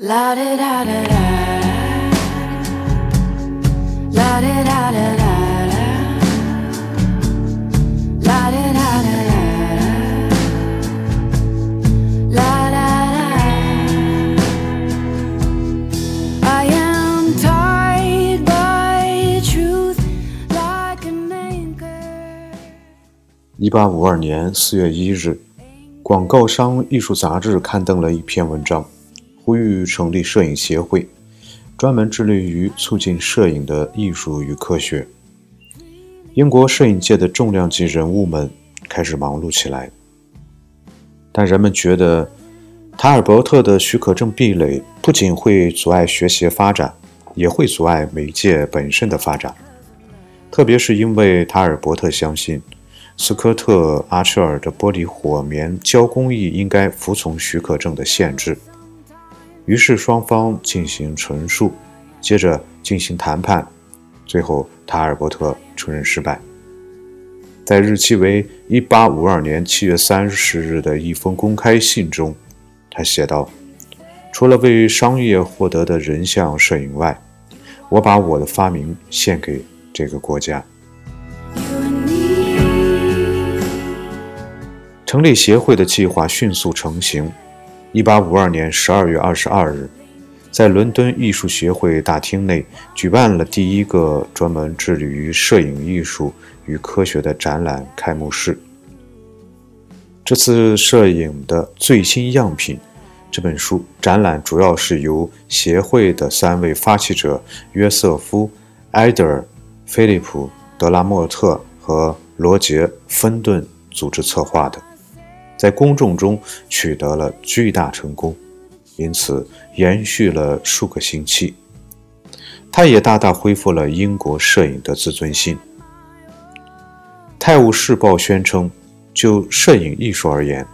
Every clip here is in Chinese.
La da da da da. La da da da da. La da da da da. La da da. I am tied by truth like an anchor. 一八五二年四月一日，广告商艺术杂志刊登了一篇文章，呼吁成立摄影协会，专门致力于促进摄影的艺术与科学。英国摄影界的重量级人物们开始忙碌起来，但人们觉得塔尔伯特的许可证壁垒不仅会阻碍学习发展，也会阻碍媒介本身的发展。特别是因为塔尔伯特相信。斯科特·阿彻尔的玻璃火棉胶工艺应该服从许可证的限制，于是双方进行陈述，接着进行谈判，最后塔尔伯特承认失败。在日期为1852年7月30日的一封公开信中，他写道：“除了为商业获得的人像摄影外，我把我的发明献给这个国家。”成立协会的计划迅速成型。1852年12月22日，在伦敦艺术协会大厅内举办了第一个专门致力于摄影艺术与科学的展览开幕式。这次摄影的最新样品这本书展览主要是由协会的三位发起者约瑟夫·埃德尔、菲利普·德拉莫特和罗杰·芬顿组织策划的。在公众中取得了巨大成功，因此延续了数个星期。它也大大恢复了英国摄影的自尊心。《泰晤士报》宣称，就摄影艺术而言，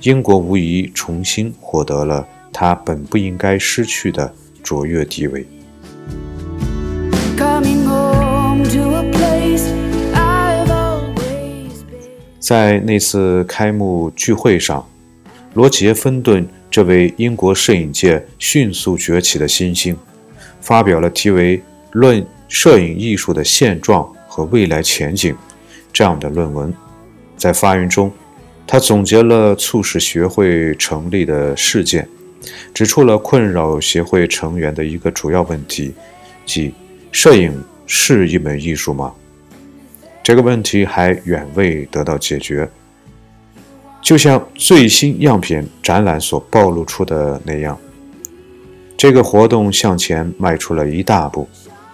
英国无疑重新获得了它本不应该失去的卓越地位。在那次开幕聚会上，罗杰·芬顿这位英国摄影界迅速崛起的新星，发表了题为《论摄影艺术的现状和未来前景》这样的论文。在发言中，他总结了促使学会成立的事件，指出了困扰协会成员的一个主要问题，即摄影是一门艺术吗？这个问题还远未得到解决。就像最新样品展览所暴露出的那样，这个活动向前迈出了一大步，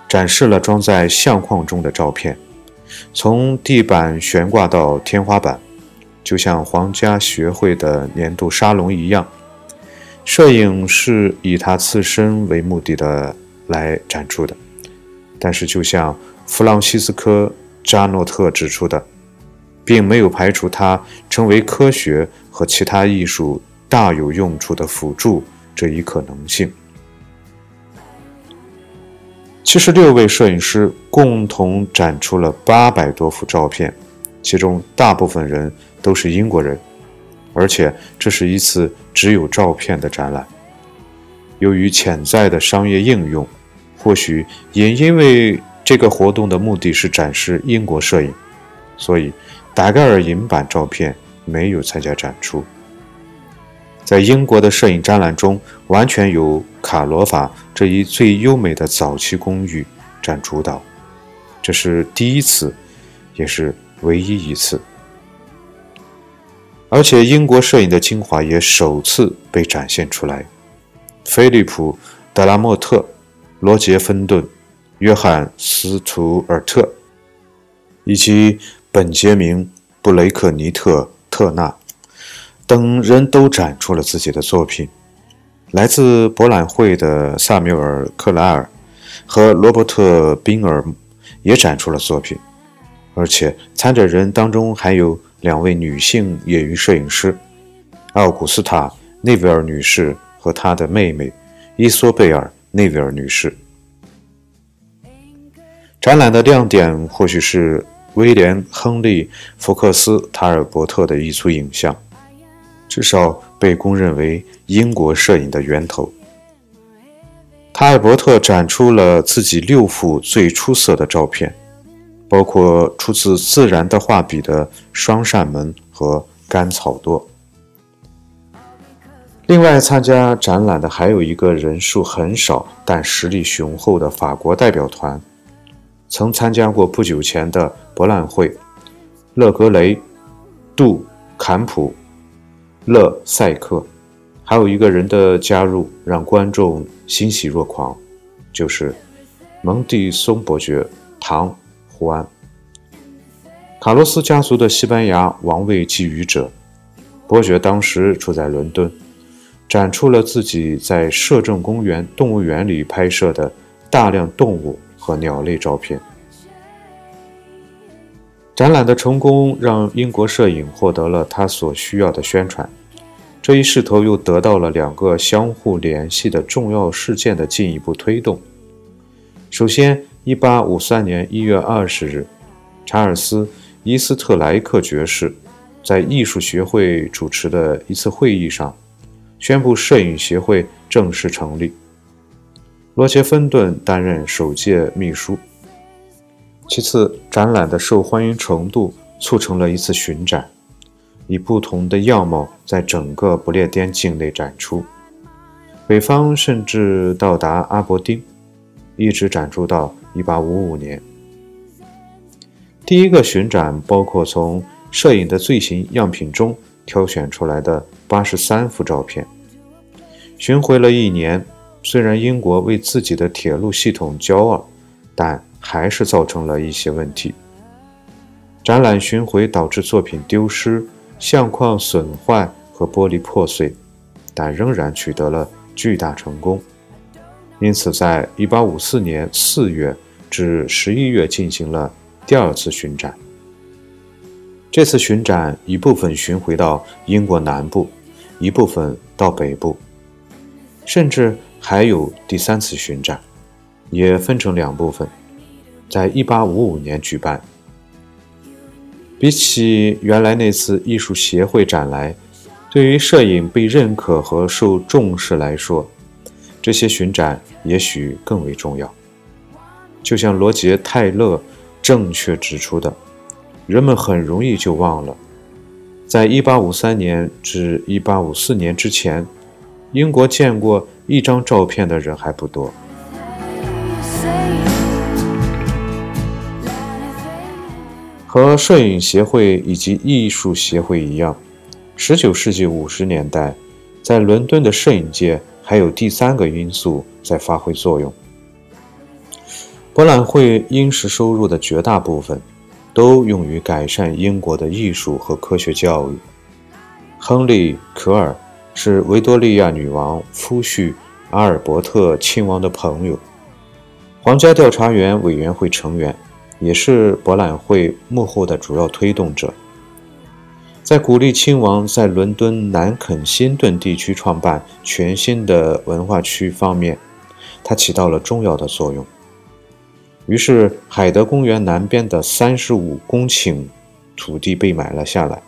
展示了装在相框中的照片，从地板悬挂到天花板，就像皇家学会的年度沙龙一样。摄影是以它自身为目的的来展出的，但是就像弗朗西斯科·扎诺特指出的，并没有排除它成为科学和其他艺术大有用处的辅助这一可能性。七十六位摄影师共同展出了八百多幅照片，其中大部分人都是英国人，而且这是一次只有照片的展览。由于潜在的商业应用，或许也因为这个活动的目的是展示英国摄影，所以达盖尔银版照片没有参加展出。在英国的摄影展览中，完全由卡罗法这一最优美的早期公寓占主导，这是第一次，也是唯一一次。而且，英国摄影的精华也首次被展现出来。菲利普·德拉莫特、罗杰·芬顿、约翰·斯图尔特以及本杰明·布雷克尼特·特纳等人都展出了自己的作品。来自博览会的萨缪尔·克莱尔和罗伯特·宾尔也展出了作品，而且参展人当中还有两位女性业余摄影师，奥古斯塔·内维尔女士和她的妹妹伊索贝尔·内维尔女士。展览的亮点或许是威廉·亨利·福克斯·塔尔伯特的一组影像，至少被公认为英国摄影的源头。塔尔伯特展出了自己六幅最出色的照片，包括出自自然的画笔的双扇门和干草垛。另外，参加展览的还有一个人数很少但实力雄厚的法国代表团，曾参加过不久前的博览会。勒格雷、杜坎普、勒塞克，还有一个人的加入让观众欣喜若狂，就是蒙蒂松伯爵唐胡安。卡洛斯家族的西班牙王位觊觎者，伯爵当时处在伦敦。展出了自己在摄政公园动物园里拍摄的大量动物和鸟类照片。展览的成功让英国摄影获得了他所需要的宣传，这一势头又得到了两个相互联系的重要事件的进一步推动。首先，1853年1月20日，查尔斯·伊斯特莱克爵士在艺术学会主持的一次会议上。宣布摄影协会正式成立。罗杰·芬顿担任首届秘书。其次，展览的受欢迎程度促成了一次巡展，以不同的样貌在整个不列颠境内展出，北方甚至到达阿伯丁，一直展出到1855年。第一个巡展包括从摄影的最新样品中。挑选出来的八十三幅照片，巡回了一年。虽然英国为自己的铁路系统骄傲，但还是造成了一些问题。展览巡回导致作品丢失、相框损坏和玻璃破碎，但仍然取得了巨大成功。因此，在一八五四年四月至十一月进行了第二次巡展。这次巡展一部分巡回到英国南部，一部分到北部，甚至还有第三次巡展，也分成两部分，在1855年举办。比起原来那次艺术协会展来，对于摄影被认可和受重视来说，这些巡展也许更为重要。就像罗杰·泰勒正确指出的。人们很容易就忘了，在1853年至1854年之前，英国见过一张照片的人还不多。和摄影协会以及艺术协会一样，19世纪50年代，在伦敦的摄影界还有第三个因素在发挥作用。博览会因时收入的绝大部分。都用于改善英国的艺术和科学教育。亨利·科尔是维多利亚女王夫婿阿尔伯特亲王的朋友，皇家调查员委员会成员，也是博览会幕后的主要推动者。在鼓励亲王在伦敦南肯辛顿地区创办全新的文化区方面，他起到了重要的作用。于是，海德公园南边的三十五公顷土地被买了下来，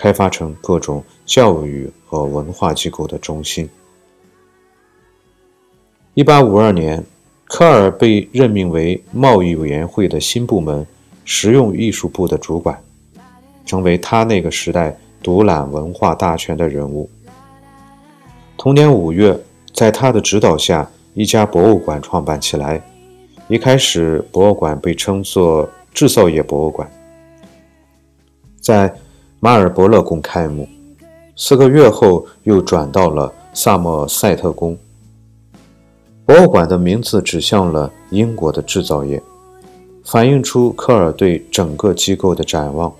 开发成各种教育和文化机构的中心。一八五二年，科尔被任命为贸易委员会的新部门——实用艺术部的主管，成为他那个时代独揽文化大权的人物。同年五月，在他的指导下，一家博物馆创办起来。一开始，博物馆被称作制造业博物馆，在马尔伯勒宫开幕。四个月后，又转到了萨默塞特宫。博物馆的名字指向了英国的制造业，反映出科尔对整个机构的展望。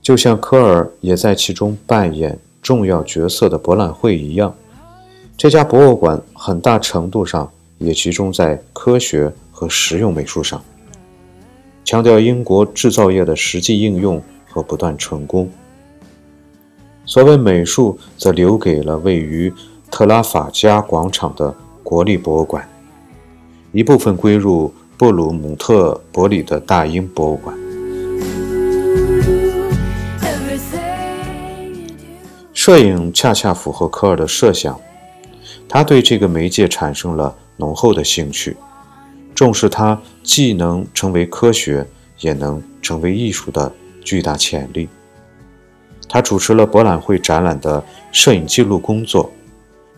就像科尔也在其中扮演重要角色的博览会一样，这家博物馆很大程度上。也集中在科学和实用美术上，强调英国制造业的实际应用和不断成功。所谓美术，则留给了位于特拉法加广场的国立博物馆，一部分归入布鲁姆特伯里的大英博物馆。摄影恰恰符合科尔的设想。他对这个媒介产生了浓厚的兴趣，重视它既能成为科学，也能成为艺术的巨大潜力。他主持了博览会展览的摄影记录工作，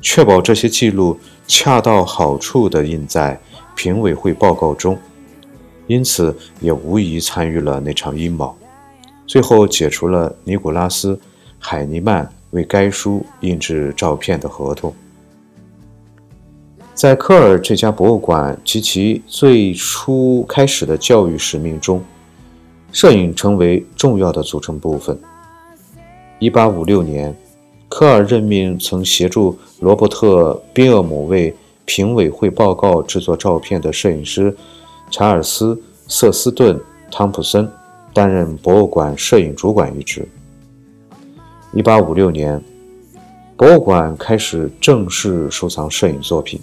确保这些记录恰到好处地印在评委会报告中，因此也无疑参与了那场阴谋，最后解除了尼古拉斯·海尼曼为该书印制照片的合同。在科尔这家博物馆及其最初开始的教育使命中，摄影成为重要的组成部分。一八五六年，科尔任命曾协助罗伯特·宾厄姆为评委会报告制作照片的摄影师查尔斯·瑟斯顿·汤普森担任博物馆摄影主管一职。一八五六年，博物馆开始正式收藏摄影作品。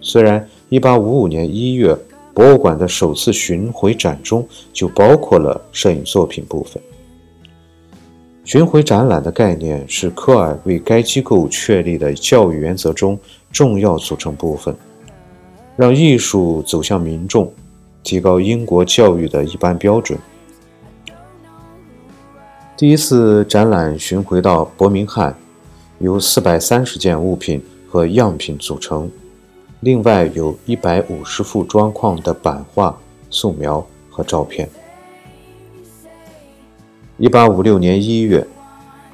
虽然一八五五年一月，博物馆的首次巡回展中就包括了摄影作品部分。巡回展览的概念是科尔为该机构确立的教育原则中重要组成部分，让艺术走向民众，提高英国教育的一般标准。第一次展览巡回到伯明翰，由四百三十件物品和样品组成，另外有一百五十幅装框的版画、素描和照片。一八五六年一月，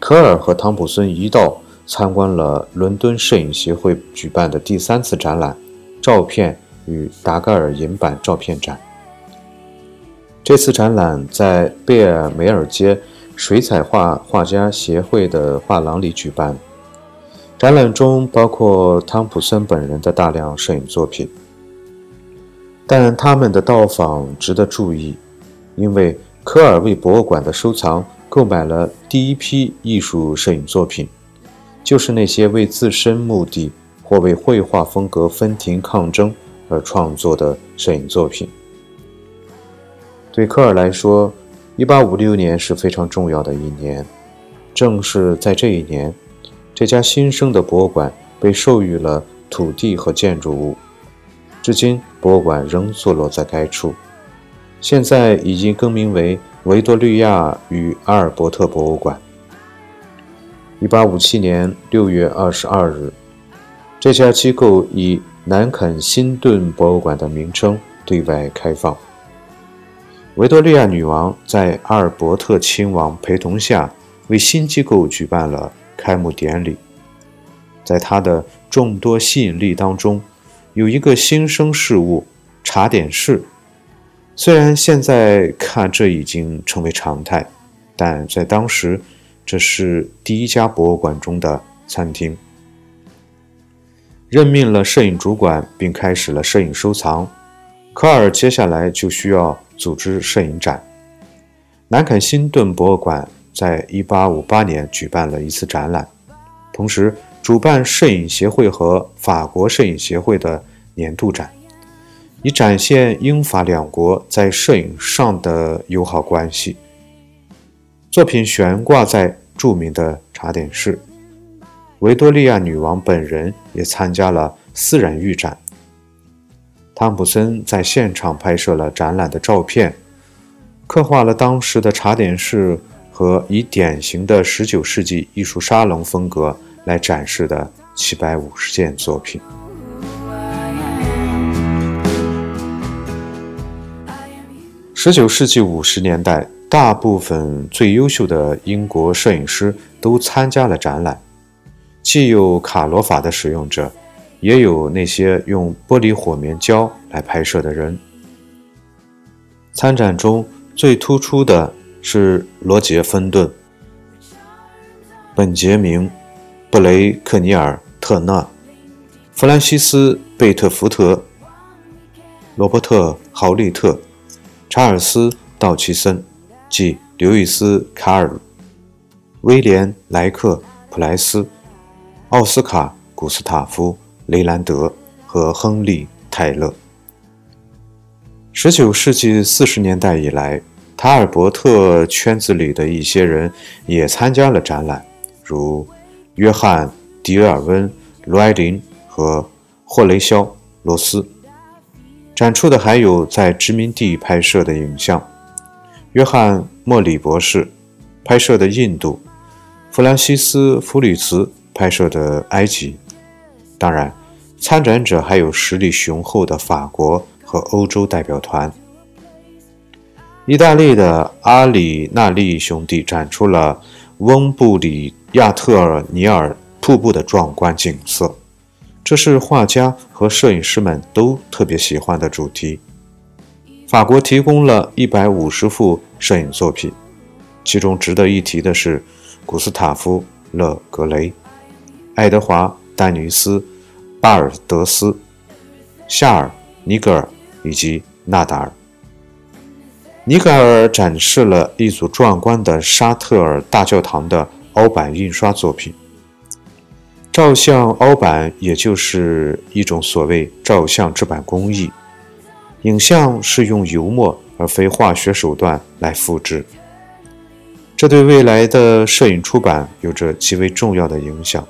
科尔和汤普森一道参观了伦敦摄影协会举办的第三次展览——照片与达盖尔银版照片展。这次展览在贝尔梅尔街水彩画画家协会的画廊里举办。展览中包括汤普森本人的大量摄影作品，但他们的到访值得注意，因为。科尔为博物馆的收藏购买了第一批艺术摄影作品，就是那些为自身目的或为绘画风格分庭抗争而创作的摄影作品。对科尔来说，1856年是非常重要的一年。正是在这一年，这家新生的博物馆被授予了土地和建筑物，至今博物馆仍坐落在该处。现在已经更名为维多利亚与阿尔伯特博物馆。一八五七年六月二十二日，这家机构以南肯辛顿博物馆的名称对外开放。维多利亚女王在阿尔伯特亲王陪同下，为新机构举办了开幕典礼。在他的众多吸引力当中，有一个新生事物——茶点室。虽然现在看这已经成为常态，但在当时，这是第一家博物馆中的餐厅。任命了摄影主管，并开始了摄影收藏。科尔接下来就需要组织摄影展。南肯辛顿博物馆在一八五八年举办了一次展览，同时主办摄影协会和法国摄影协会的年度展。以展现英法两国在摄影上的友好关系。作品悬挂在著名的茶点室，维多利亚女王本人也参加了私人预展。汤普森在现场拍摄了展览的照片，刻画了当时的茶点室和以典型的19世纪艺术沙龙风格来展示的750件作品。十九世纪五十年代，大部分最优秀的英国摄影师都参加了展览，既有卡罗法的使用者，也有那些用玻璃火棉胶来拍摄的人。参展中最突出的是罗杰·芬顿、本杰明·布雷克尼尔特纳、弗兰西斯·贝特福特、罗伯特·豪利特。查尔斯·道奇森，即刘易斯·卡尔、威廉·莱克·普莱斯、奥斯卡·古斯塔夫·雷兰德和亨利·泰勒。十九世纪四十年代以来，塔尔伯特圈子里的一些人也参加了展览，如约翰·迪尔温·罗埃林和霍雷肖罗斯。展出的还有在殖民地拍摄的影像，约翰莫里博士拍摄的印度，弗兰西斯弗里茨拍摄的埃及。当然，参展者还有实力雄厚的法国和欧洲代表团。意大利的阿里纳利兄弟展出了翁布里亚特尔尼尔瀑布的壮观景色。这是画家和摄影师们都特别喜欢的主题。法国提供了一百五十幅摄影作品，其中值得一提的是古斯塔夫·勒格雷、爱德华·丹尼斯·巴尔德斯、夏尔·尼格尔以及纳达尔。尼格尔展示了一组壮观的沙特尔大教堂的凹版印刷作品。照相凹版也就是一种所谓照相制版工艺，影像是用油墨而非化学手段来复制，这对未来的摄影出版有着极为重要的影响。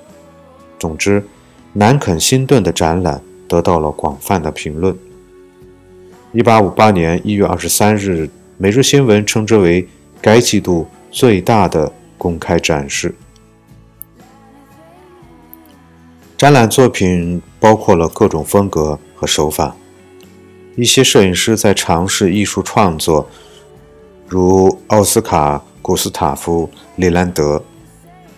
总之，南肯辛顿的展览得到了广泛的评论。一八五八年一月二十三日，《每日新闻》称之为该季度最大的公开展示。展览作品包括了各种风格和手法，一些摄影师在尝试艺术创作，如奥斯卡·古斯塔夫·雷兰德，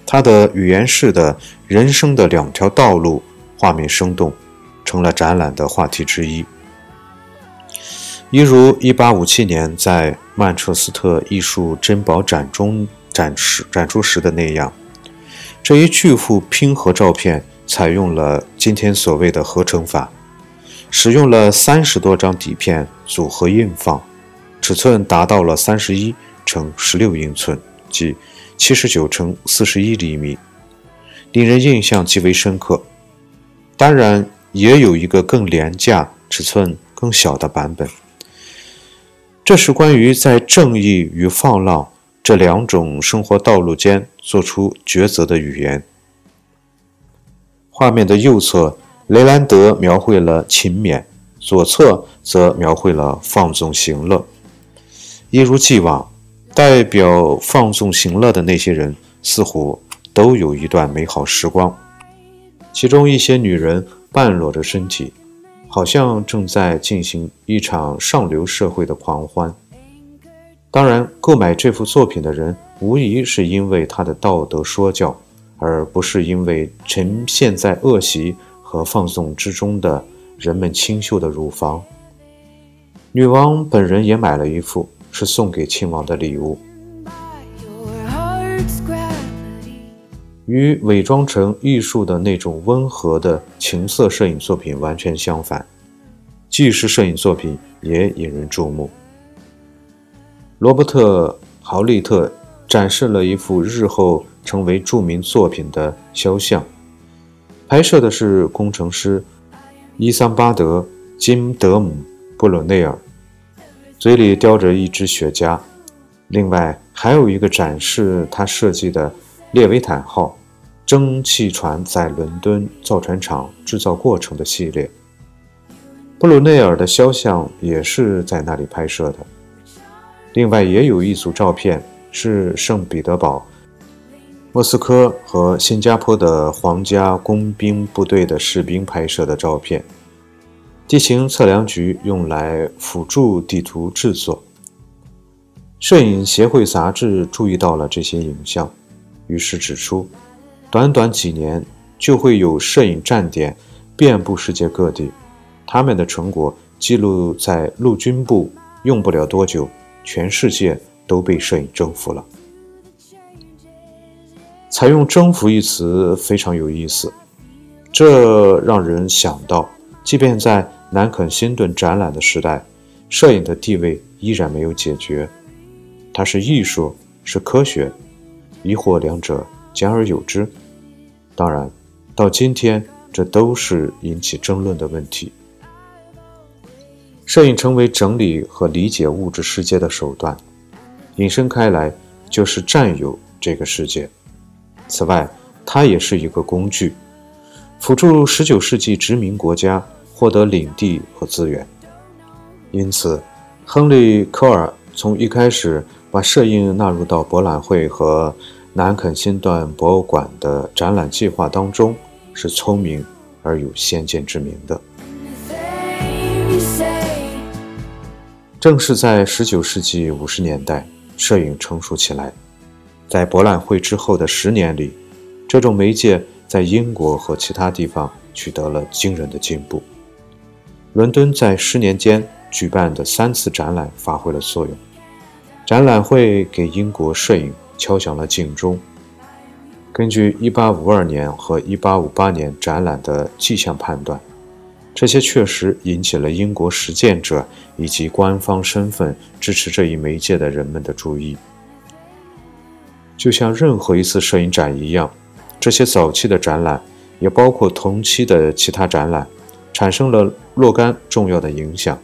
他的语言式的人生的两条道路画面生动，成了展览的话题之一。一如1857年在曼彻斯特艺术珍宝展中展示展出时的那样，这一巨幅拼合照片。采用了今天所谓的合成法，使用了三十多张底片组合印放，尺寸达到了三十一乘十六英寸，即七十九乘四十一厘米，令人印象极为深刻。当然，也有一个更廉价、尺寸更小的版本。这是关于在正义与放浪这两种生活道路间做出抉择的语言。画面的右侧，雷兰德描绘了勤勉；左侧则描绘了放纵行乐。一如既往，代表放纵行乐的那些人似乎都有一段美好时光。其中一些女人半裸着身体，好像正在进行一场上流社会的狂欢。当然，购买这幅作品的人无疑是因为他的道德说教。而不是因为沉陷在恶习和放纵之中的人们清秀的乳房。女王本人也买了一副，是送给亲王的礼物。与伪装成艺术的那种温和的情色摄影作品完全相反，纪实摄影作品也引人注目。罗伯特·豪利特展示了一幅日后。成为著名作品的肖像，拍摄的是工程师伊桑巴德·金德姆·布鲁内尔，嘴里叼着一支雪茄。另外还有一个展示他设计的列维坦号蒸汽船在伦敦造船厂制造过程的系列。布鲁内尔的肖像也是在那里拍摄的。另外也有一组照片是圣彼得堡。莫斯科和新加坡的皇家工兵部队的士兵拍摄的照片，地形测量局用来辅助地图制作。摄影协会杂志注意到了这些影像，于是指出，短短几年就会有摄影站点遍布世界各地，他们的成果记录在陆军部，用不了多久，全世界都被摄影征服了。采用“征服”一词非常有意思，这让人想到，即便在南肯辛顿展览的时代，摄影的地位依然没有解决。它是艺术，是科学，亦或两者兼而有之？当然，到今天，这都是引起争论的问题。摄影成为整理和理解物质世界的手段，引申开来就是占有这个世界。此外，它也是一个工具，辅助19世纪殖民国家获得领地和资源。因此，亨利·科尔从一开始把摄影纳入到博览会和南肯辛顿博物馆的展览计划当中，是聪明而有先见之明的。正是在19世纪50年代，摄影成熟起来。在博览会之后的十年里，这种媒介在英国和其他地方取得了惊人的进步。伦敦在十年间举办的三次展览发挥了作用，展览会给英国摄影敲响了警钟。根据1852年和1858年展览的迹象判断，这些确实引起了英国实践者以及官方身份支持这一媒介的人们的注意。就像任何一次摄影展一样，这些早期的展览，也包括同期的其他展览，产生了若干重要的影响。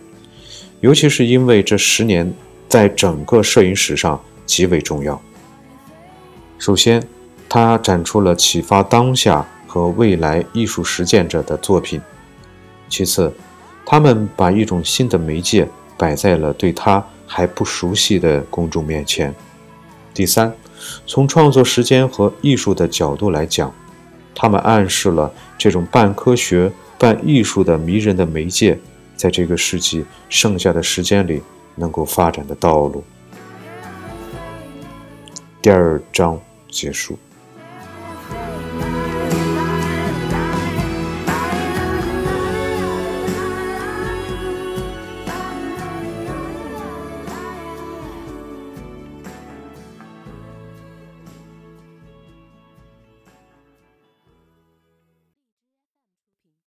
尤其是因为这十年在整个摄影史上极为重要。首先，他展出了启发当下和未来艺术实践者的作品；其次，他们把一种新的媒介摆在了对他还不熟悉的公众面前；第三。从创作时间和艺术的角度来讲，他们暗示了这种半科学半艺术的迷人的媒介，在这个世纪剩下的时间里能够发展的道路。第二章结束。